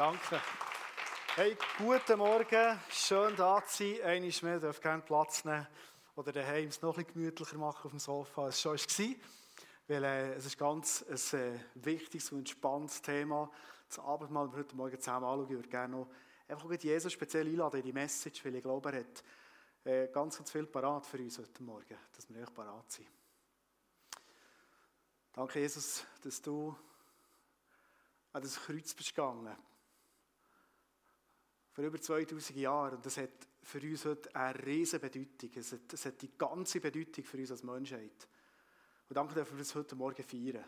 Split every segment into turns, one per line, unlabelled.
Danke. Hey, guten Morgen. Schön da zu sein. Einmal mehr darf gerne Platz nehmen oder daheim es noch ein bisschen gemütlicher machen auf dem Sofa, als es schon war. Weil äh, es ist ganz ein äh, wichtiges und entspanntes Thema. Das Abendmahl, das wir heute Morgen zusammen anschauen, ich würde gerne noch einfach Jesus speziell einladen in die Message, weil ich glaube, er hat äh, ganz, ganz viel parat für uns heute Morgen, dass wir echt parat sind. Danke, Jesus, dass du an das Kreuz bist gegangen. Vor über 2000 Jahren. Und das hat für uns heute eine riesige Bedeutung. Es hat, es hat die ganze Bedeutung für uns als Menschheit. Und danke, dass wir uns heute Morgen feiern.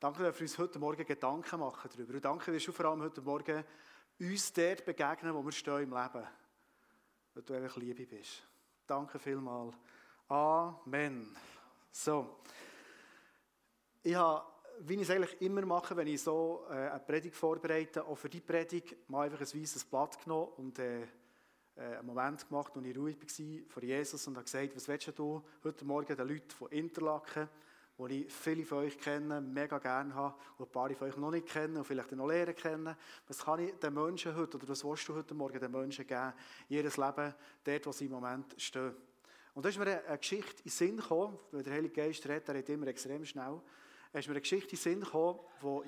Danke, dass wir uns heute Morgen Gedanken machen darüber. Und danke, dass du vor allem heute Morgen uns dort begegnen, wo wir stehen im Leben. Weil du einfach Liebe bist. Danke vielmals. Amen. So. Ich habe wie ich es eigentlich immer mache, wenn ich so äh, eine Predigt vorbereite, auch für die Predigt mal einfach ein weißes Blatt genommen und äh, äh, einen Moment gemacht, wo ich ruhig war vor Jesus und habe gesagt, was willst du heute Morgen den Leuten von Interlaken, die ich viele von euch kenne, mega gerne habe und ein paar von euch noch nicht kennen und vielleicht noch lernen kennen, was kann ich den Menschen heute oder was willst du heute Morgen den Menschen geben, ihr Leben, dort, wo sie im Moment stehen. Und da ist mir eine Geschichte in den Sinn gekommen, weil der Heilige Geist redet, der redet immer extrem schnell ist mir eine Geschichte in den Sinn gekommen,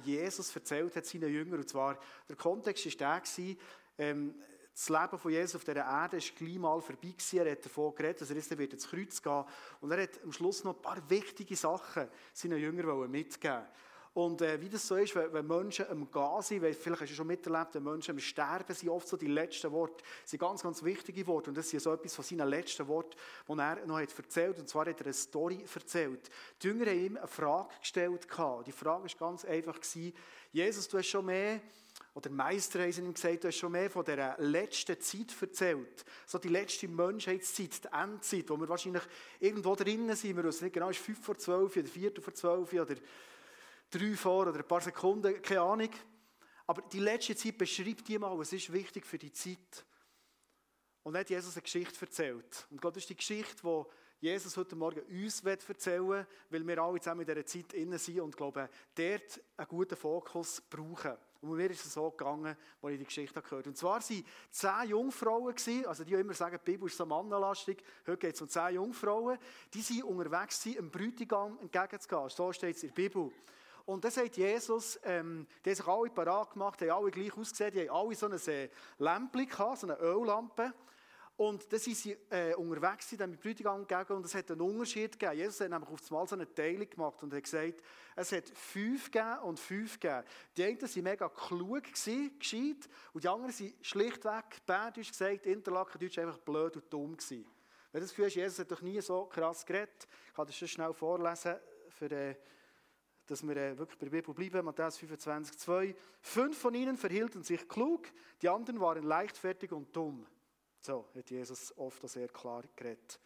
die Jesus erzählt hat seinen Jüngern. Und zwar, der Kontext war der, ähm, das Leben von Jesus auf dieser Erde ist gleich mal vorbei gewesen. Er hat davon geredet, dass er jetzt wird ins Kreuz gehen. Und er hat am Schluss noch ein paar wichtige Sachen seinen Jüngern mitgeben und äh, wie das so ist, wenn, wenn Menschen am Gehen sind, weil vielleicht hast du schon miterlebt, wenn Menschen am Sterben sind, oft so die letzten Worte, sind ganz, ganz wichtige Worte. Und das ist so etwas von seinen letzten Worten, die er noch hat erzählt Und zwar hat er eine Story erzählt. Die Jünger haben ihm eine Frage gestellt. Die Frage war ganz einfach. Jesus, du hast schon mehr oder Meister haben ihm gesagt, du hast schon mehr von der letzten Zeit erzählt. So die letzte Menschheitszeit, die Endzeit, wo wir wahrscheinlich irgendwo drinnen sind. Wir wissen nicht genau, ist 5 vor 12 oder 4 vor 12 oder drei vor oder ein paar Sekunden, keine Ahnung. Aber die letzte Zeit beschreibt die mal, was ist wichtig für die Zeit. Und dann hat Jesus eine Geschichte erzählt. Und Gott ist die Geschichte, die Jesus heute Morgen uns erzählen will, weil wir alle zusammen in dieser Zeit innen sind und glaube, dort einen guten Fokus brauchen. Und mir ist es so gegangen, als ich die Geschichte gehört habe. Und zwar waren zehn Jungfrauen, also die immer sagen, die Bibel ist so mannenlastig, heute geht es um zehn Jungfrauen, die sind unterwegs, einem Bräutigam entgegenzugehen. So steht es in der Bibel. Und dann sagt Jesus, ähm, die haben sich alle parat gemacht, haben alle gleich ausgesehen, die haben alle so ein äh, Lämpchen gehabt, so eine Öllampe. Und dann sind sie äh, unterwegs, sind mit Bräutigam gegangen und es hat einen Unterschied gegeben. Jesus hat nämlich auf einmal so eine Teilung gemacht und hat gesagt, es hat fünf gegeben und fünf gegeben. Die einen waren mega klug, gewesen, gescheit, und die anderen waren schlichtweg, bärdisch gesagt, Interlakendeutsch, einfach blöd und dumm gewesen. Wenn du das Gefühl hast, Jesus hat doch nie so krass geredet, ich kann das schnell vorlesen für äh, dass wir äh, wirklich bei der Bibel bleiben, Matthäus 25, 2. Fünf von ihnen verhielten sich klug, die anderen waren leichtfertig und dumm. So hat Jesus oft sehr klar geredet.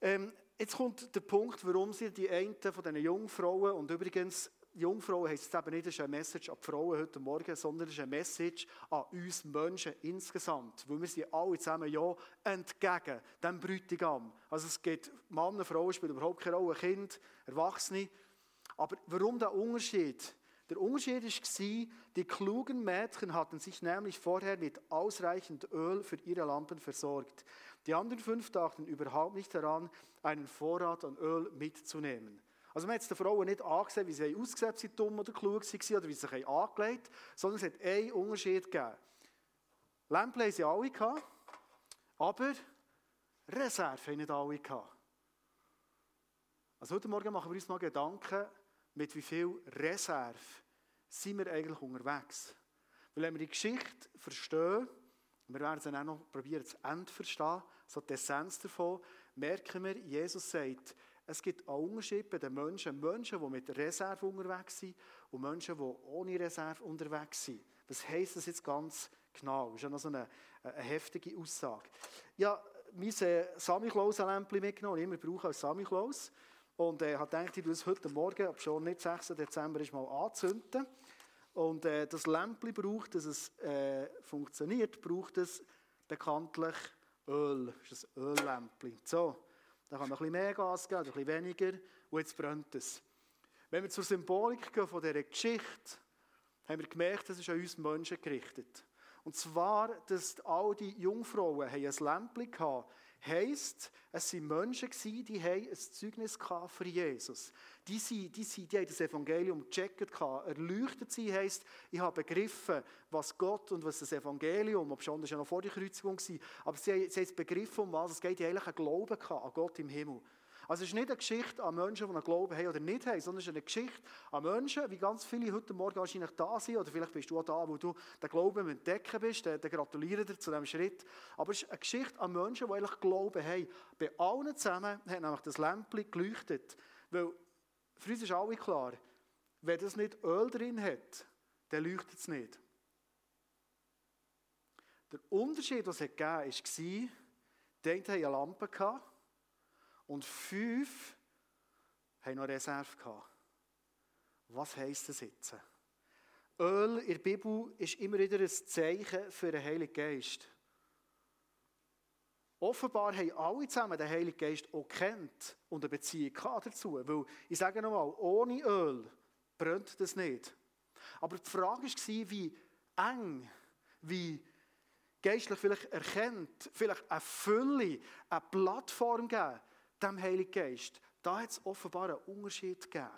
Ähm, jetzt kommt der Punkt, warum sie die einen von diesen Jungfrauen, und übrigens, Jungfrauen heisst es eben nicht, das ist eine Message an die Frauen heute Morgen, sondern es ist eine Message an uns Menschen insgesamt. Weil wir sind alle zusammen ja entgegen dem Bräutigam. Also es geht Männer, Frauen, spielt überhaupt keine Rolle, Kind, Erwachsene. Aber warum der Unterschied? Der Unterschied war, die klugen Mädchen hatten sich nämlich vorher mit ausreichend Öl für ihre Lampen versorgt. Die anderen fünf dachten überhaupt nicht daran, einen Vorrat an Öl mitzunehmen. Also man hat den Frauen nicht angesehen, wie sie ausgesehen sie dumm oder klug waren oder wie sie sich angelegt haben, sondern es hat einen Unterschied gegeben. Lämpchen haben sie alle gehabt, aber Reserve haben nicht alle gehabt. Also heute Morgen machen wir uns mal Gedanken, mit wie viel Reserve sind wir eigentlich unterwegs. Weil wenn wir die Geschichte verstehen, wir werden dann auch noch probieren zu Ende verstehen, so die Essenz davon, merken wir, Jesus sagt, es gibt einen Unterschied bei den Menschen, Menschen, die mit Reserve unterwegs sind und Menschen, die ohne Reserve unterwegs sind. Was heisst das jetzt ganz genau? Das ist ja noch so eine, eine heftige Aussage. Ja, mein äh, Samichlaus-Lämpchen mitgenommen, immer brauche als Samichlaus. Und äh, habe gedacht, ich tue es heute Morgen, ob schon nicht 6. Dezember ist, mal anzünden. Und äh, das Lämpchen braucht, dass es äh, funktioniert, braucht es bekanntlich Öl. Das ist ein Öllämpchen. So, da kann man ein bisschen mehr Gas geben, ein bisschen weniger und jetzt brennt es. Wenn wir zur Symbolik gehen von dieser Geschichte, haben wir gemerkt, das ist an uns Menschen gerichtet. Und zwar, dass all die Jungfrauen ein Lämpchen hatten, heisst, es waren Menschen, die ein Zeugnis für Jesus die, sind, die, sind, die haben das Evangelium gecheckt. Erleuchtet sie heisst, ich habe begriffen, was Gott und was das Evangelium, ob schon das ja noch vor der Kreuzigung war, aber sie, sie haben begriffen, um was es geht, die eigentlich einen Glauben an Gott im Himmel. Also es ist nicht eine Geschichte an Menschen, die einen Glauben haben oder nicht haben, sondern es ist eine Geschichte an Menschen, wie ganz viele heute Morgen wahrscheinlich da sind, oder vielleicht bist du auch da, wo du den Glauben entdecken bist, dann, gratuliere dir zu diesem Schritt. Aber es ist eine Geschichte an Menschen, die eigentlich Glauben haben. Bei allen zusammen hat nämlich das Lämpchen geleuchtet, weil für uns ist alle klar, wenn das nicht Öl drin hat, dann leuchtet es nicht. Der Unterschied, den es gegeben hat, war, die einen hatten eine Lampe und fünf haben noch Reserve gehabt. Was heisst das jetzt? Öl in der Bibel ist immer wieder ein Zeichen für den Heiligen Geist. Offenbar haben alle zusammen den Heiligen Geist auch kennt und eine Beziehung dazu. Weil, ich sage nochmal, ohne Öl brennt das nicht. Aber die Frage war, wie eng, wie geistlich vielleicht erkennt, vielleicht eine Fülle, eine Plattform geben, dem Heiligen Geist, da hat es offenbar einen Unterschied gegeben.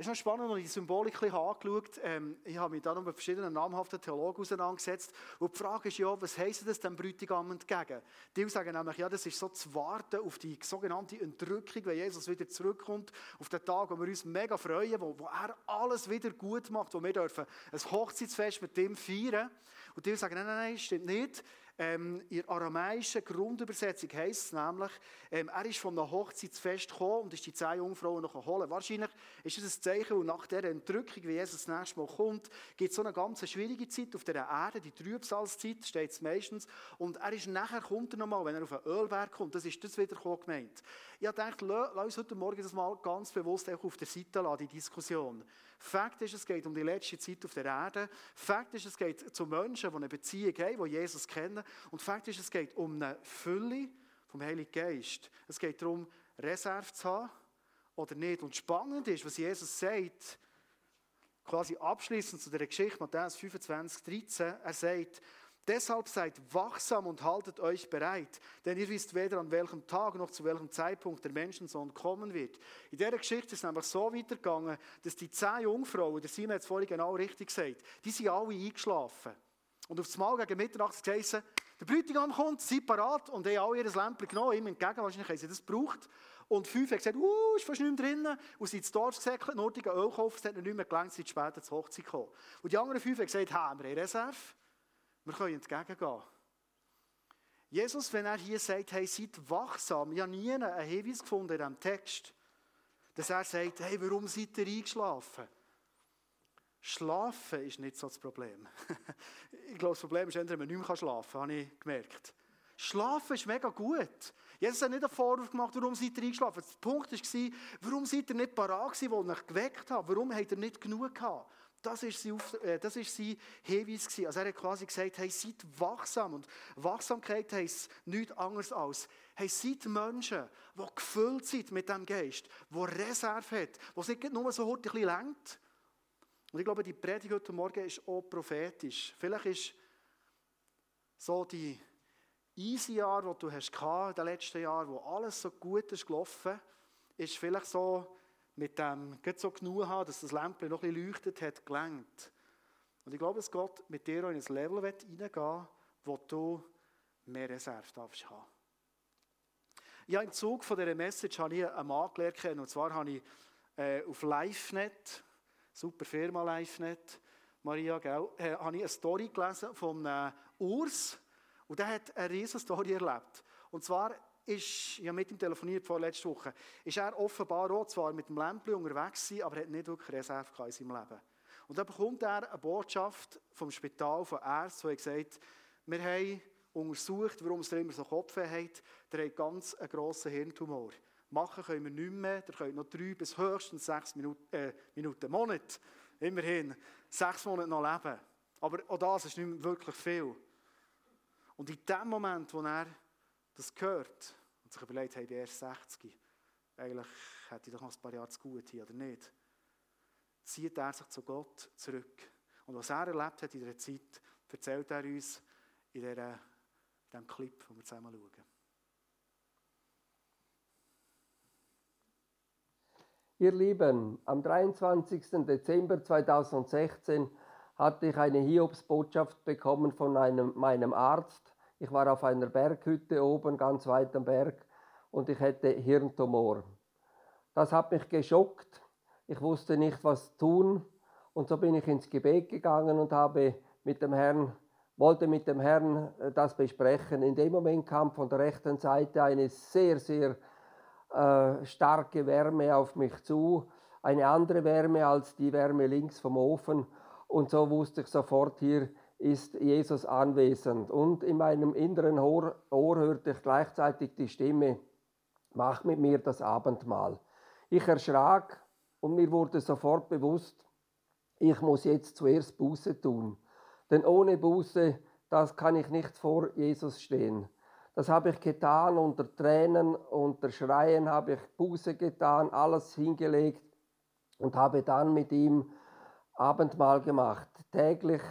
Es ist noch spannend, als ich die Symbolik ein angeschaut ähm, Ich habe mich dann mit verschiedenen namhaften Theologen auseinandergesetzt. Und die Frage ist ja, was heisst das dem Bräutigam entgegen? Die sagen nämlich, ja, das ist so zu warten auf die sogenannte Entrückung, wenn Jesus wieder zurückkommt, auf den Tag, wo wir uns mega freuen, wo, wo er alles wieder gut macht, wo wir dürfen ein Hochzeitsfest mit dem feiern. Und die sagen, nein, nein, nein, stimmt nicht. Ähm, in der aramäischen Grundübersetzung heisst es nämlich, ähm, er ist von einem Hochzeitsfest gekommen und ist die zehn Jungfrauen noch holen. Wahrscheinlich ist es ein Zeichen, und nach dieser Entrückung, wie Jesus das nächste Mal kommt, gibt es so eine ganz schwierige Zeit auf dieser Erde, die Trübsalzeit, steht es meistens. Und er ist nachher, kommt er nochmal, wenn er auf einen Ölberg kommt, das ist das wieder gemeint. Ich gedacht, lass uns heute Morgen das mal ganz bewusst auch auf der Seite lassen, die Diskussion. Fakt ist, es geht um die letzte Zeit auf der Erde. Fakt ist, es geht zu Menschen, die eine Beziehung haben, die Jesus kennen. Und Fakt ist, es geht um eine Fülle vom Heiligen Geist. Es geht darum, Reserve zu haben oder nicht. Und spannend ist, was Jesus sagt, quasi abschließend zu der Geschichte, Matthäus 25, 13, er sagt, Deshalb seid wachsam und haltet euch bereit, denn ihr wisst weder an welchem Tag noch zu welchem Zeitpunkt der Menschensohn kommen wird. In dieser Geschichte ist es nämlich so weitergegangen, dass die zehn Jungfrauen, der Simon hat es vorhin genau richtig gesagt, die sind alle eingeschlafen. Und auf das Mal gegen Mitternacht geheißen, der Bräutigam kommt, seid parat und haben alle ihr Lämpchen genommen, ihm entgegen, wahrscheinlich haben sie das gebraucht. Und fünf haben gesagt, uh, ist fast nicht mehr drinnen. Und sie sind ins Dorf gesäckelt, nur die Öl gekauft, es hat nicht mehr gelangt, sind später zur Hochzeit gekommen. Und die anderen fünf haben gesagt, haben wir eine Reserve. Wir können entgegengehen. Jesus, wenn er hier sagt, hey, seid wachsam, ich habe nie einen Hinweis gefunden in diesem Text, dass er sagt, hey, warum seid ihr eingeschlafen? Schlafen ist nicht so das Problem. ich glaube, das Problem ist, wenn man nicht mehr schlafen kann, habe ich gemerkt. Schlafen ist mega gut. Jesus hat nicht einen Vorwurf gemacht, warum seid ihr eingeschlafen. Der Punkt war, warum seid ihr nicht parat gewesen, wo euch geweckt habt? Warum habt ihr nicht genug gehabt? Das ist, sein, äh, das ist sein Hinweis. Gewesen. Also er hat quasi gesagt, hey, seid wachsam. Und Wachsamkeit heisst nichts anderes als, hey, seid Menschen, die gefüllt sind mit dem Geist, die Reserve hat, die nicht nur so heute ein bisschen lenkt. Und ich glaube, die Predigt heute Morgen ist auch prophetisch. Vielleicht ist so die easy Jahr, die du hast in den letzten Jahren, wo alles so gut ist gelaufen, ist vielleicht so mit dem so genug haben, dass das Lämpchen noch ein bisschen leuchtet, hat gelangt. Und ich glaube, dass Gott mit dir in ein Level hineingehen wo du mehr Reserve darfst haben. Ja, im Zug von dieser Message habe ich einen Mann gelernt und zwar habe ich äh, auf LiveNet, super Firma LiveNet, Maria, gell, äh, habe ich eine Story gelesen von äh, Urs, und der hat eine riesige Story erlebt. Und zwar ist, ich habe mit ihm telefoniert vor letzter Woche, ist er offenbar auch zwar mit dem Lämpchen unterwegs gewesen, aber er hat nicht wirklich Reserve in seinem Leben. Und dann bekommt er eine Botschaft vom Spital, von Ärzten, die gesagt wir haben untersucht, warum es immer so Kopfweh hat. Der hat ganz einen grossen Hirntumor. Machen können wir nicht mehr, der könnt noch drei bis höchstens sechs Minuten, äh, Minuten Monat, immerhin, sechs Monate noch leben. Aber auch das ist nicht wirklich viel. Und in dem Moment, wo er das gehört und sich überlegt, ich bin erst 60, eigentlich hätte ich doch noch ein paar Jahre zu gut hier, oder nicht? Zieht er sich zu Gott zurück. Und was er erlebt hat in dieser Zeit, erzählt er uns in diesem Clip, den wir zusammen schauen.
Ihr Lieben, am 23. Dezember 2016 hatte ich eine Hiobsbotschaft bekommen von einem, meinem Arzt. Ich war auf einer Berghütte oben, ganz weit am Berg, und ich hätte Hirntumor. Das hat mich geschockt. Ich wusste nicht, was tun. Und so bin ich ins Gebet gegangen und habe mit dem Herrn, wollte mit dem Herrn äh, das besprechen. In dem Moment kam von der rechten Seite eine sehr, sehr äh, starke Wärme auf mich zu, eine andere Wärme als die Wärme links vom Ofen. Und so wusste ich sofort, hier ist Jesus anwesend. Und in meinem inneren Ohr, Ohr hörte ich gleichzeitig die Stimme, mach mit mir das Abendmahl. Ich erschrak und mir wurde sofort bewusst, ich muss jetzt zuerst Buße tun. Denn ohne Buße, das kann ich nicht vor Jesus stehen. Das habe ich getan, unter Tränen, unter Schreien habe ich Buße getan, alles hingelegt und habe dann mit ihm Abendmahl gemacht. Täglich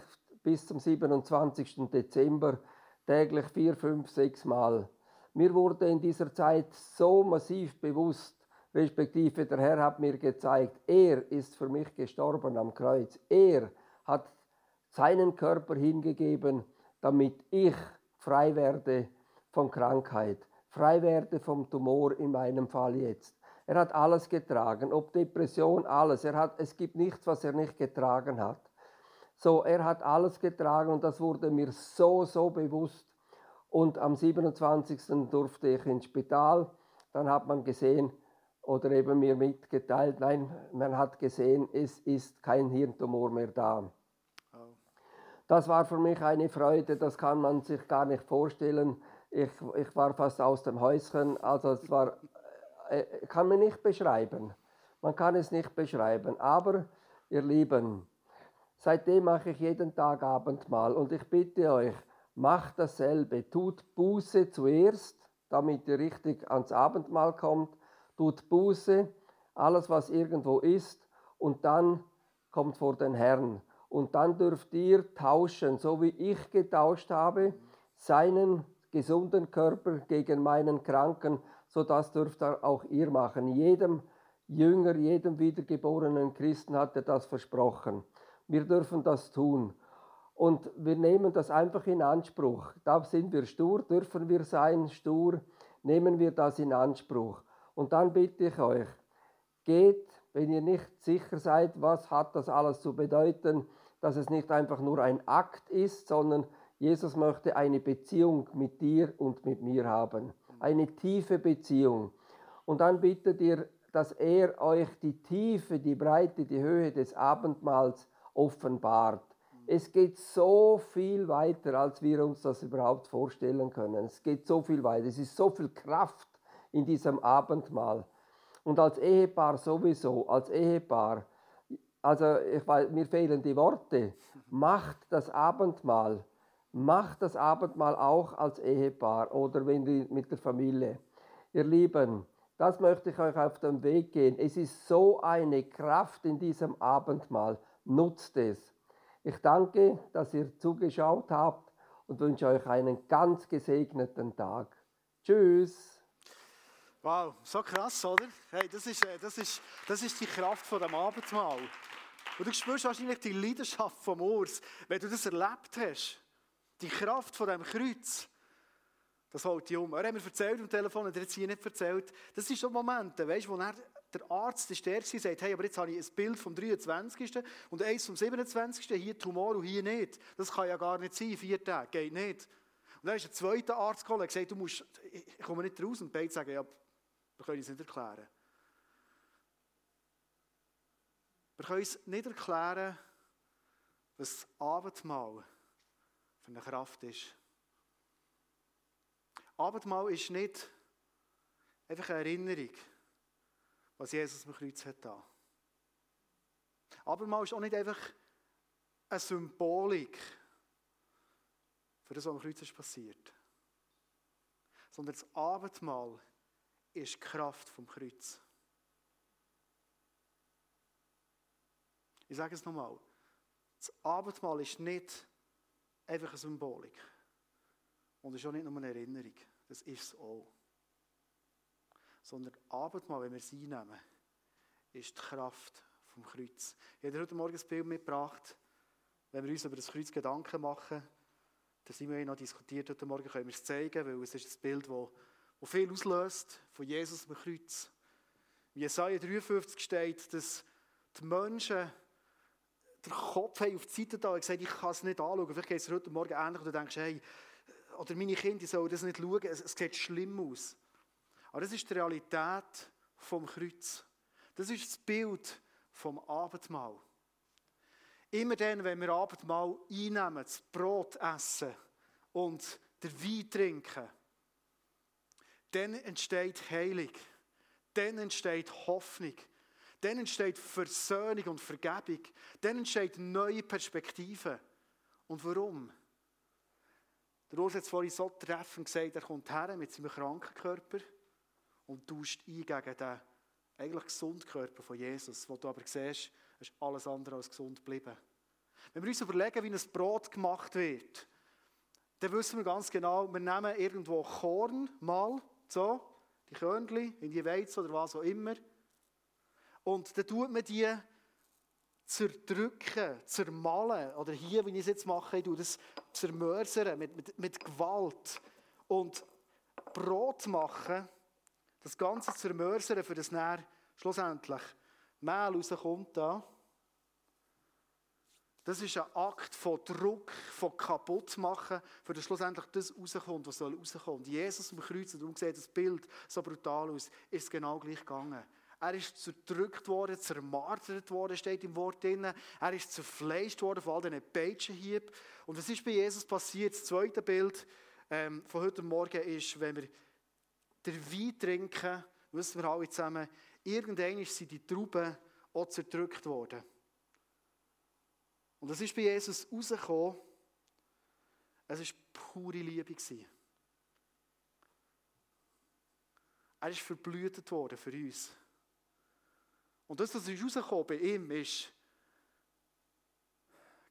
bis zum 27. Dezember, täglich vier, fünf, sechs Mal. Mir wurde in dieser Zeit so massiv bewusst, respektive der Herr hat mir gezeigt, er ist für mich gestorben am Kreuz. Er hat seinen Körper hingegeben, damit ich frei werde von Krankheit, frei werde vom Tumor in meinem Fall jetzt. Er hat alles getragen, ob Depression, alles. Er hat, es gibt nichts, was er nicht getragen hat. So, er hat alles getragen und das wurde mir so, so bewusst. Und am 27. durfte ich ins Spital. Dann hat man gesehen oder eben mir mitgeteilt, nein, man hat gesehen, es ist kein Hirntumor mehr da. Das war für mich eine Freude, das kann man sich gar nicht vorstellen. Ich, ich war fast aus dem Häuschen. Also es war, äh, kann man nicht beschreiben. Man kann es nicht beschreiben. Aber ihr Lieben, seitdem mache ich jeden Tag Abendmahl und ich bitte euch, macht dasselbe. Tut Buße zuerst, damit ihr richtig ans Abendmahl kommt. Tut Buße, alles was irgendwo ist, und dann kommt vor den Herrn. Und dann dürft ihr tauschen, so wie ich getauscht habe, seinen gesunden Körper gegen meinen kranken, so das dürft auch ihr machen. Jedem Jünger, jedem wiedergeborenen Christen hat er das versprochen. Wir dürfen das tun. Und wir nehmen das einfach in Anspruch. Da sind wir stur, dürfen wir sein, stur, nehmen wir das in Anspruch. Und dann bitte ich euch, geht, wenn ihr nicht sicher seid, was hat das alles zu bedeuten, dass es nicht einfach nur ein Akt ist, sondern Jesus möchte eine Beziehung mit dir und mit mir haben. Eine tiefe Beziehung. Und dann bittet ihr, dass er euch die Tiefe, die Breite, die Höhe des Abendmahls offenbart. Es geht so viel weiter, als wir uns das überhaupt vorstellen können. Es geht so viel weiter. Es ist so viel Kraft in diesem Abendmahl. Und als Ehepaar sowieso, als Ehepaar, also ich weiß, mir fehlen die Worte, macht das Abendmahl Macht das Abendmahl auch als Ehepaar oder wenn ihr mit der Familie. Ihr Lieben, das möchte ich euch auf den Weg gehen. Es ist so eine Kraft in diesem Abendmahl. Nutzt es. Ich danke, dass ihr zugeschaut habt und wünsche euch einen ganz gesegneten Tag. Tschüss.
Wow, so krass, oder? Hey, das ist, äh, das ist, das ist die Kraft von dem Abendmahl. Und du spürst wahrscheinlich die Leidenschaft vom Urs, wenn du das erlebt hast. Die Kraft von dem Kreuz, das holt dich um. Er hat mir erzählt am Telefon, er hat es hier nicht erzählt. Das ist so Momente, weißt, wo er, der Arzt, der Stärkste, sagt, hey, aber jetzt habe ich ein Bild vom 23. und eins vom 27. Hier Tumor und hier nicht. Das kann ja gar nicht sein, vier Tage, geht nicht. Und dann ist ein zweiter Arzt gekommen und gesagt, du musst, ich komme nicht raus. Und beide sagen, ja, wir können es nicht erklären. Wir können es nicht erklären, was Abendmahl für eine Kraft ist. Abendmahl ist nicht einfach eine Erinnerung, was Jesus am Kreuz hat da. Abendmahl ist auch nicht einfach eine Symbolik für das, was am Kreuz ist passiert. Sondern das Abendmahl ist die Kraft vom Kreuz. Ich sage es nochmal. Das Abendmahl ist nicht einfach eine Symbolik. Und es ist auch nicht nur eine Erinnerung. Das ist es auch. Sondern Abendmahl, wenn wir es einnehmen, ist die Kraft vom Kreuz. Ich habe heute Morgen ein Bild mitgebracht. Wenn wir uns über das Kreuz Gedanken machen, da sind wir noch diskutiert heute Morgen, können wir es zeigen, weil es ist ein Bild, das, das viel auslöst von Jesus am Kreuz. Wie Jesaja 53 steht, dass die Menschen den Kopf haben auf die Seite da und gesagt, ich kann es nicht anschauen. Vielleicht geht es heute Morgen ähnlich und du denkst, hey, oder meine Kinder sollen das nicht schauen, es, es sieht schlimm aus. Aber das ist die Realität vom Kreuz. Das ist das Bild vom Abendmahl. Immer dann, wenn wir Abendmahl einnehmen, das Brot essen und den Wein trinken, dann entsteht Heilung. Dann entsteht Hoffnung. Dann entsteht Versöhnung und Vergebung. Dann entsteht neue Perspektiven. Und warum? Der Urs hat es vorhin so treffend gesagt, er kommt her mit seinem kranken Körper und tauscht ein gegen den eigentlich gesunden Körper von Jesus, wo du aber siehst, ist alles andere als gesund geblieben. Wenn wir uns überlegen, wie ein Brot gemacht wird, dann wissen wir ganz genau, wir nehmen irgendwo Korn mal, so, die Körnchen, in die Weizen oder was auch immer, und dann tut man die zerdrücken, zermalen, oder hier, wie ich es jetzt mache, ich tue das zermörsern mit, mit, mit Gewalt. Und Brot machen, das Ganze zermörsern, für das nachher schlussendlich Mehl rauskommt da. Das ist ein Akt von Druck, von kaputtmachen, für das schlussendlich das rauskommt, was soll rauskommen. Jesus am Kreuz, und darum sieht das Bild so brutal aus, ist genau gleich gegangen. Er ist zerdrückt worden, zermartert worden, steht im Wort drin. Er ist zerfleischt worden von all diesen Peitschenhieben. Und was ist bei Jesus passiert? Das zweite Bild ähm, von heute Morgen ist, wenn wir den Wein trinken, wissen wir alle zusammen, irgendwann sind die Trauben auch zerdrückt worden. Und das ist bei Jesus rausgekommen, es war pure Liebe. Er ist verblüht worden für uns. Und das, was ist rausgekommen bei ihm, ist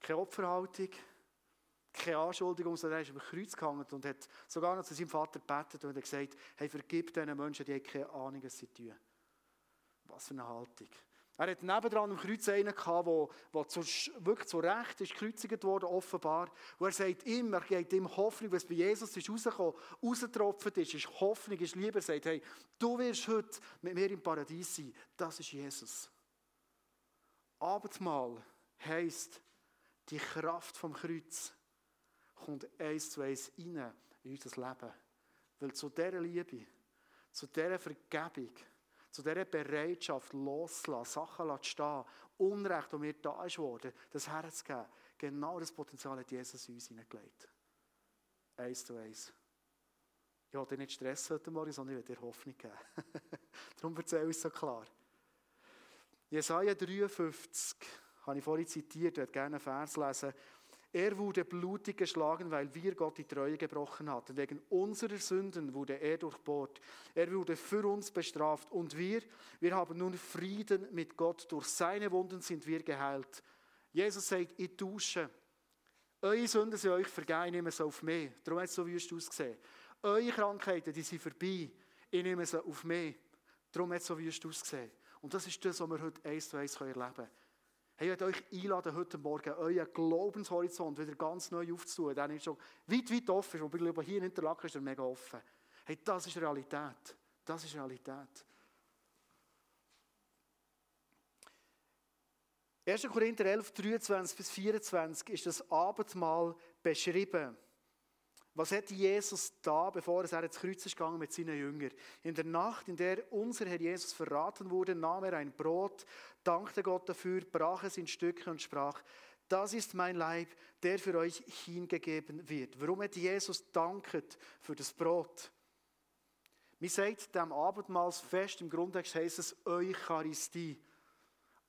keine Opferhaltung, keine Anschuldigung, sondern er ist am Kreuz gehangen und hat sogar noch zu seinem Vater gebetet und hat gesagt, hey, vergib diesen Menschen, die haben keine Ahnung, was sie tun. Was für eine Haltung. Er hat nebendran am Kreuz einen gehabt, der, der zu, wirklich zu Recht ist gekreuzigt worden, offenbar. Und er sagt immer, er gibt ihm Hoffnung, was bei Jesus ist rausgekommen, rausgetropft ist, ist Hoffnung, ist Liebe. Er sagt, hey, du wirst heute mit mir im Paradies sein. Das ist Jesus. Abendmahl heisst, die Kraft vom Kreuz kommt eins zu eins rein in unser Leben. Weil zu dieser Liebe, zu dieser Vergebung, zu dieser Bereitschaft loszulassen, Sachen zu stehen, Unrecht, das mir da ist worden, das herzugeben, genau das Potenzial hat Jesus in uns hineingelegt. Eins zu eins. Ich will dir nicht stressen heute Morgen, sondern ich will dir Hoffnung geben. Darum erzähle ich es so klar. Jesaja 53, habe ich vorhin zitiert, ich würde gerne einen Vers lesen. Er wurde blutig geschlagen, weil wir Gott die Treue gebrochen hatten. Wegen unserer Sünden wurde er durchbohrt. Er wurde für uns bestraft. Und wir, wir haben nun Frieden mit Gott. Durch seine Wunden sind wir geheilt. Jesus sagt, ich dusche. Eure Sünden sind euch vergeben, ich nehme sie auf mich. Darum hat es so wüst ausgesehen. Eure Krankheiten, die sind vorbei. Ich nehme sie auf mich. Darum hat es so wüst ausgesehen. Und das ist das, was wir heute eins zu eins erleben können. Hey, ich euch einladen, heute Morgen euren Glaubenshorizont wieder ganz neu aufzutun. Der ist schon weit, weit offen. Und ich hier in Interlaken ist er mega offen. Hey, das ist Realität. Das ist Realität. 1. Korinther 11, 23 bis 24 ist das Abendmahl beschrieben. Was hat Jesus da, bevor er ins Kreuz ist gegangen mit seinen Jüngern? In der Nacht, in der unser Herr Jesus verraten wurde, nahm er ein Brot, dankte Gott dafür, brach es in Stücke und sprach, das ist mein Leib, der für euch hingegeben wird. Warum hat Jesus danket für das Brot? Mir sagt dem Abendmahlsfest, im Grundtext heißt es Eucharistie.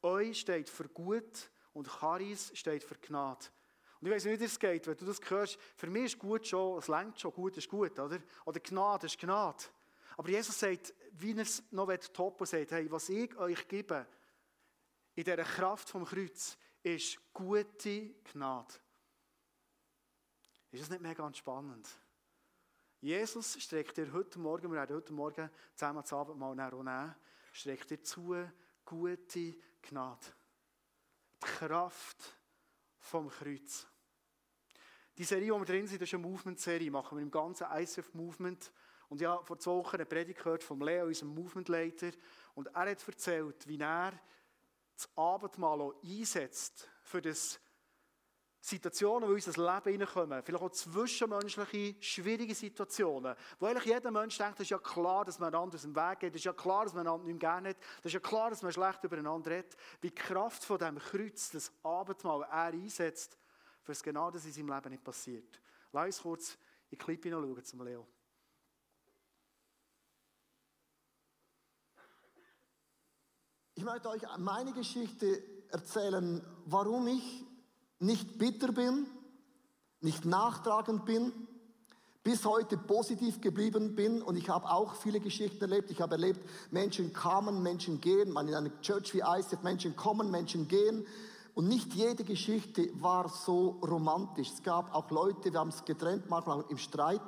Eu steht für gut und Charis steht für Gnade. Und ich weiß nicht, wie es geht, wenn du das hörst. Für mich ist gut schon, es längt schon, gut ist gut, oder? Oder Gnade ist Gnade. Aber Jesus sagt, wie er es noch toppen sagt, hey, was ich euch gebe, in dieser Kraft vom Kreuz, ist gute Gnade. Ist das nicht mega spannend? Jesus streckt dir heute Morgen, wir werden heute Morgen zusammen das Abendmahl nehmen, streckt dir zu gute Gnade. Die Kraft vom Kreuz. Die Serie, wo wir drin sind, ist eine Movement-Serie. Machen wir im ganzen ICF-Movement. Und ich habe vor zwei Wochen eine Predigt gehört von Leo, unserem Movement-Leiter. Und er hat erzählt, wie er das Abendmahl einsetzt für das Situationen, die in unser Leben hineinkommen, vielleicht auch zwischenmenschliche, schwierige Situationen, wo eigentlich jeder Mensch denkt, es ist ja klar, dass man einander aus dem Weg geht, es ist ja klar, dass man einander nicht mehr gerne hat, es ist ja klar, dass man schlecht übereinander redet, wie die Kraft von diesem Kreuz, das Abendmahl, er einsetzt, für es genau das in seinem Leben nicht passiert. Lass uns kurz in die Clip hineinschauen zum Leo.
Ich möchte euch meine Geschichte erzählen, warum ich nicht bitter bin, nicht nachtragend bin, bis heute positiv geblieben bin und ich habe auch viele Geschichten erlebt. Ich habe erlebt, Menschen kamen, Menschen gehen, man in einer Church wie ICF, Menschen kommen, Menschen gehen und nicht jede Geschichte war so romantisch. Es gab auch Leute, wir haben es getrennt, manchmal im Streit.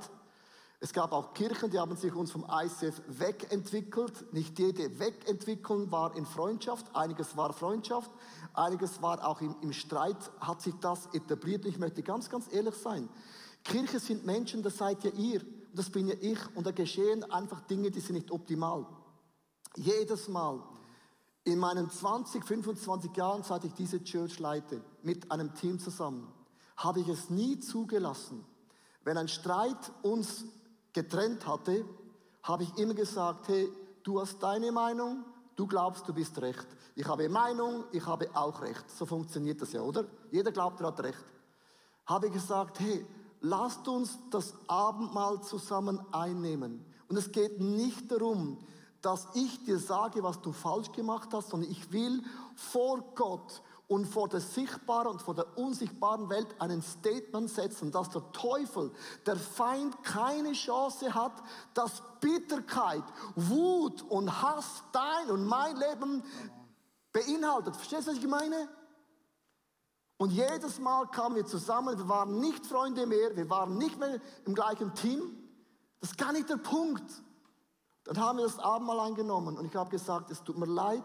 Es gab auch Kirchen, die haben sich uns vom ICF wegentwickelt. Nicht jede Wegentwicklung war in Freundschaft, einiges war Freundschaft, einiges war auch im, im Streit, hat sich das etabliert. Ich möchte ganz, ganz ehrlich sein. Kirche sind Menschen, das seid ja ihr, und das bin ja ich, und da geschehen einfach Dinge, die sind nicht optimal. Jedes Mal in meinen 20, 25 Jahren, seit ich diese Church leite, mit einem Team zusammen, habe ich es nie zugelassen, wenn ein Streit uns getrennt hatte, habe ich immer gesagt, hey, du hast deine Meinung, du glaubst, du bist recht. Ich habe Meinung, ich habe auch recht. So funktioniert das ja, oder? Jeder glaubt, er hat recht. Habe ich gesagt, hey, lasst uns das Abendmahl zusammen einnehmen. Und es geht nicht darum, dass ich dir sage, was du falsch gemacht hast, sondern ich will vor Gott und vor der sichtbaren und vor der unsichtbaren Welt einen Statement setzen, dass der Teufel, der Feind keine Chance hat, dass Bitterkeit, Wut und Hass dein und mein Leben beinhaltet. Verstehst du, was ich meine? Und jedes Mal kamen wir zusammen, wir waren nicht Freunde mehr, wir waren nicht mehr im gleichen Team. Das ist gar nicht der Punkt. Dann haben wir das Abendmahl eingenommen und ich habe gesagt, es tut mir leid,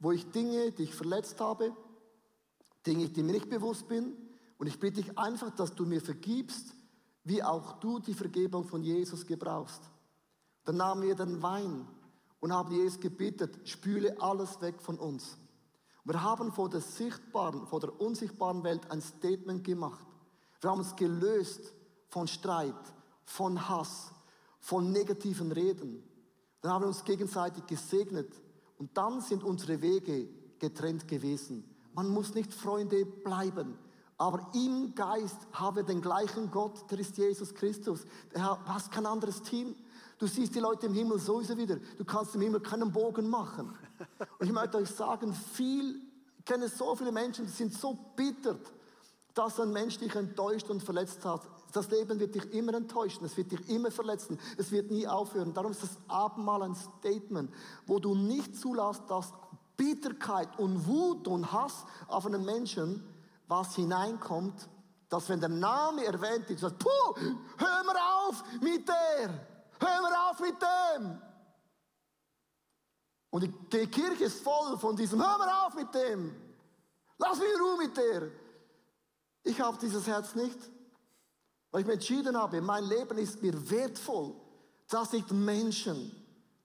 wo ich Dinge, die ich verletzt habe, Dinge, die mir nicht bewusst bin. Und ich bitte dich einfach, dass du mir vergibst, wie auch du die Vergebung von Jesus gebrauchst. Dann nahmen wir den Wein und haben Jesus gebeten, spüle alles weg von uns. Wir haben vor der sichtbaren, vor der unsichtbaren Welt ein Statement gemacht. Wir haben uns gelöst von Streit, von Hass, von negativen Reden. Dann haben wir uns gegenseitig gesegnet und dann sind unsere Wege getrennt gewesen. Man muss nicht Freunde bleiben. Aber im Geist haben wir den gleichen Gott, der ist Jesus Christus. Du hast kein anderes Team. Du siehst die Leute im Himmel sowieso wieder. Du kannst im Himmel keinen Bogen machen. Und ich möchte euch sagen, viel, ich kenne so viele Menschen, die sind so bitter, dass ein Mensch dich enttäuscht und verletzt hat. Das Leben wird dich immer enttäuschen, es wird dich immer verletzen, es wird nie aufhören. Darum ist das Abendmahl ein Statement, wo du nicht zulässt, dass Bitterkeit und Wut und Hass auf einen Menschen, was hineinkommt, dass wenn der Name erwähnt ist, sagt, puh, hör mal auf mit der, hör mal auf mit dem. Und die Kirche ist voll von diesem, hör mal auf mit dem, lass mich in Ruhe mit der. Ich habe dieses Herz nicht, weil ich mir entschieden habe, mein Leben ist mir wertvoll, dass ich Menschen,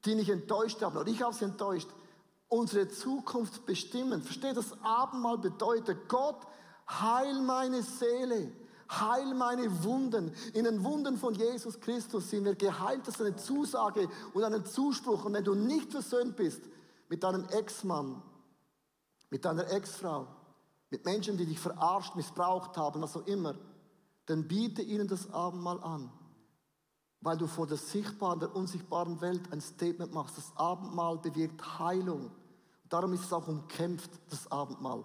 die mich enttäuscht haben, oder ich habe sie enttäuscht, unsere Zukunft bestimmen. Versteht, das Abendmahl bedeutet, Gott, heil meine Seele, heil meine Wunden. In den Wunden von Jesus Christus sind wir geheilt. Das ist eine Zusage und ein Zuspruch. Und wenn du nicht versöhnt bist mit deinem Ex-Mann, mit deiner Ex-Frau, mit Menschen, die dich verarscht, missbraucht haben, was auch immer, dann biete ihnen das Abendmahl an weil du vor der sichtbaren, der unsichtbaren Welt ein Statement machst. Das Abendmahl bewirkt Heilung. Darum ist es auch umkämpft, das Abendmahl.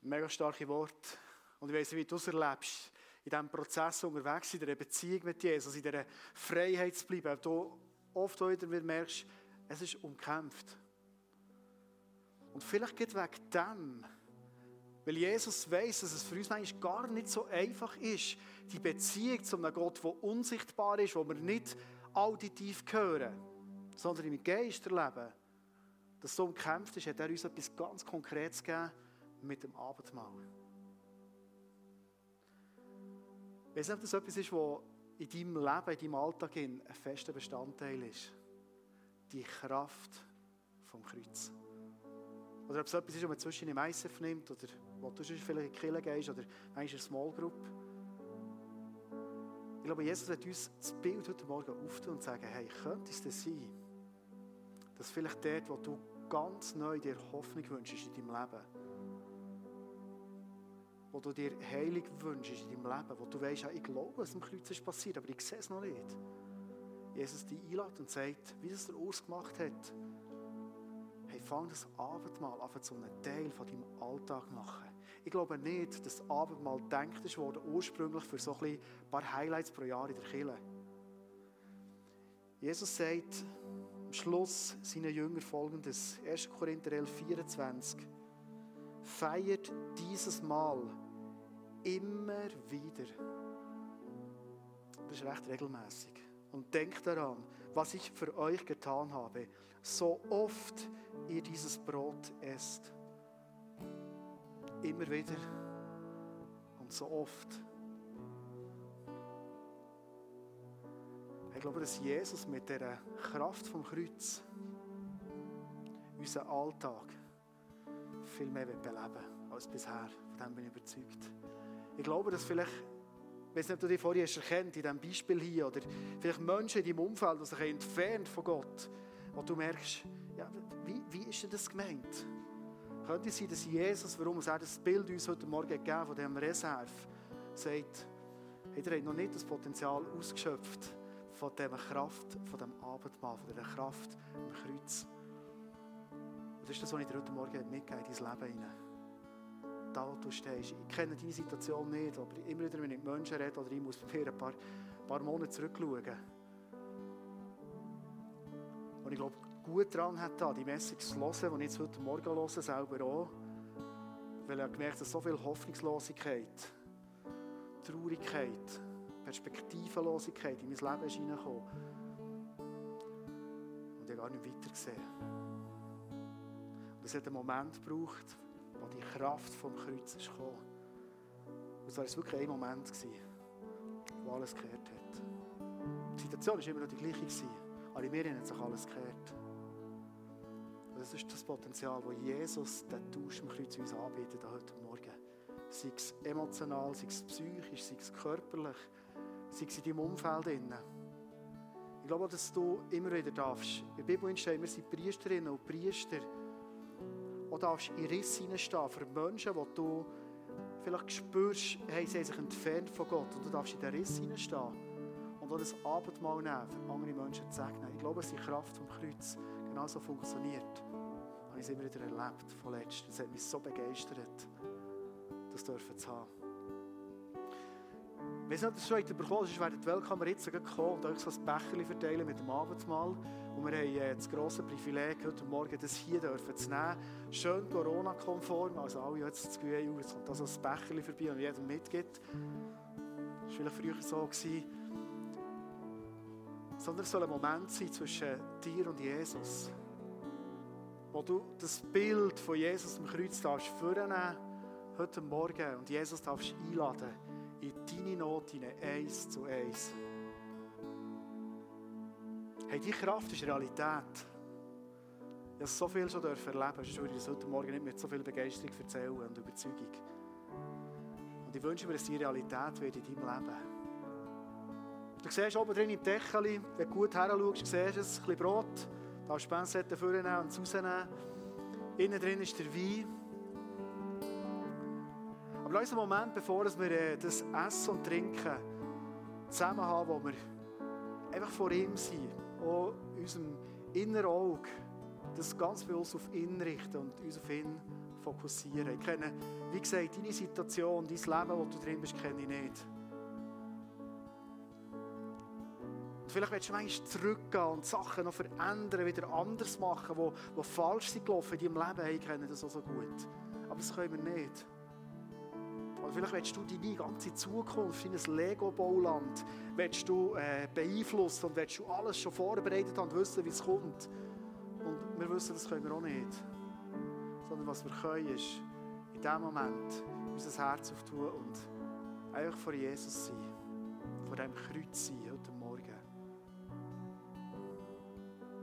Mega starke Wort. Und ich weiß nicht, wie du es erlebst, in diesem Prozess unterwegs, in dieser Beziehung mit Jesus, in dieser Freiheit zu bleiben. Du oft wieder merkst, es ist umkämpft. Und vielleicht geht wegen dem, weil Jesus weiß, dass es für uns manchmal gar nicht so einfach ist, die Beziehung zu einem Gott, der unsichtbar ist, wo wir nicht auditiv hören, sondern im Geist erleben, dass so umkämpft ist, hat er uns etwas ganz Konkretes gegeben mit dem Abendmahl. Ich weiß nicht, ob das etwas ist, was in deinem Leben, in deinem Alltag ein fester Bestandteil ist. Die Kraft vom Kreuz. Oder ob es etwas ist, was man zwischen im ICF nimmt, oder wo du vielleicht in die Kirche gehst, oder manchmal in einer Small Group. Ich glaube, Jesus wird uns das Bild heute Morgen auftun und sagen, hey, könnte es das sein, dass vielleicht dort, wo du ganz neu dir Hoffnung wünschst in deinem Leben, wo du dir Heilung wünschst in deinem Leben, wo du weißt, ich glaube, was am Kreuz ist passiert, aber ich sehe es noch nicht. Jesus dich einlädt und sagt, wie es der Urs gemacht hat, hey, fang das Abendmahl an, zu einem Teil von deinem Alltag machen. Ich glaube nicht, dass das Abendmahl gedacht wurde ursprünglich für so ein paar Highlights pro Jahr in der Kirche. Jesus sagt Schluss seinen Jüngern folgendes, 1. Korinther 11, 24. Feiert dieses Mal immer wieder. Das ist recht regelmäßig. Und denkt daran, was ich für euch getan habe, so oft ihr dieses Brot esst. Immer wieder und so oft. Ich glaube, dass Jesus mit der Kraft vom Kreuz unseren Alltag viel mehr beleben als bisher. Von dem bin ich überzeugt. Ich glaube, dass vielleicht, ich weiß nicht, ob du dich vorher erkannt, in diesem Beispiel hier, oder vielleicht Menschen in deinem Umfeld, die sich entfernt von Gott, wo du merkst, ja, wie, wie ist denn das gemeint? Könnte es sein, dass Jesus, warum er das Bild uns heute Morgen gegeben von diesem Reserve, sagt, hey, ihr habt noch nicht das Potenzial ausgeschöpft von dieser Kraft, von dem Abendmahl, von dieser Kraft am Kreuz. Und das ist das, was ich heute Morgen mitgegeben in dein Leben hinein. Da, du stehst. Ich kenne deine Situation nicht, aber immer wieder, wenn ich mit Menschen rede oder ich muss bei mir ein paar, paar Monate zurückschauen. Und ich glaube, gut daran hat, die Messung zu hören, die ich jetzt heute Morgen höre, selber auch. Weil ich gemerkt habe, so viel Hoffnungslosigkeit, Traurigkeit, Perspektivenlosigkeit in mein Leben ist reingekommen. Und ich habe gar nicht weiter gesehen. Und es hat einen Moment gebraucht, wo die Kraft vom Kreuz ist gekommen. Und es war wirklich ein Moment, wo alles gekehrt hat. Die Situation war immer noch die gleiche, aber in mir hat sich alles gekehrt. Und das ist das Potenzial, das Jesus den Tausch am Kreuz uns anbietet heute Morgen. Sei es emotional, sei es psychisch, sei es körperlich, sei es in deinem Umfeld. Ich glaube, dass du immer wieder darfst. In der Bibel steht, wir sind Priesterinnen und Priester. Und darfst in Riss hineinstehen für Menschen, die du vielleicht spürst, hey, sie haben sich entfernt von Gott. Und du darfst in den Riss hineinstehen und auch das Abendmahl nehmen, für andere Menschen zu segnen. Ich glaube, dass die Kraft vom Kreuz genauso funktioniert. Habe ich es immer wieder erlebt, vorletzt. Das hat mich so begeistert, das dürfen zu haben. Wenn es nicht schon bekommen ist, werden die Weltkammer jetzt kommen und euch so ein Becherchen verteilen mit dem Abendmahl. Und wir haben äh, das grosse Privileg, heute Morgen das hier zu nehmen. Schön Corona-konform, also alle jetzt das Gefühl, jetzt kommt da so ein Becherchen vorbei und jedem mitgibt. Das war vielleicht früher so. Gewesen. Sondern es soll ein Moment sein zwischen dir und Jesus. Wo du das Bild von Jesus am Kreuz darfst vornehmen, heute Morgen, und Jesus darfst einladen in deine Not hinein, eins zu eins. Hey, die Kraft ist Realität. Ich habe so viel schon erleben sonst würde ich heute Morgen nicht mit so viel Begeisterung erzählen und Überzeugung. Und ich wünsche mir, dass die Realität wird in deinem Leben. Du siehst oben drin im Deckel, wenn du gut her schaust, siehst du ein bisschen Brot. Da du Spencer vornehmen und rausnehmen. Innen drin ist der Wein. Aber lass einen Moment, bevor wir äh, das Essen und Trinken zusammen haben, wo wir einfach vor ihm sind, auch unserem inneren Auge, das ganz bewusst auf ihn richten und uns auf ihn fokussieren. Ich kenne, wie gesagt, deine Situation, dein Leben, wo du drin bist, kenne ich nicht. vielleicht willst du manchmal zurückgehen und Sachen noch verändern, wieder anders machen, die, die falsch sind gelaufen in deinem Leben. Ich kenne das auch so gut. Aber das können wir nicht. Vielleicht willst du deine ganze Zukunft, dein Lego-Bauland, willst du äh, beeinflussen und willst du alles schon vorbereitet haben und wissen, wie es kommt. Und wir wissen, das können wir auch nicht. Sondern was wir können, ist in diesem Moment unser Herz auftun und einfach vor Jesus sein, vor diesem Kreuz sein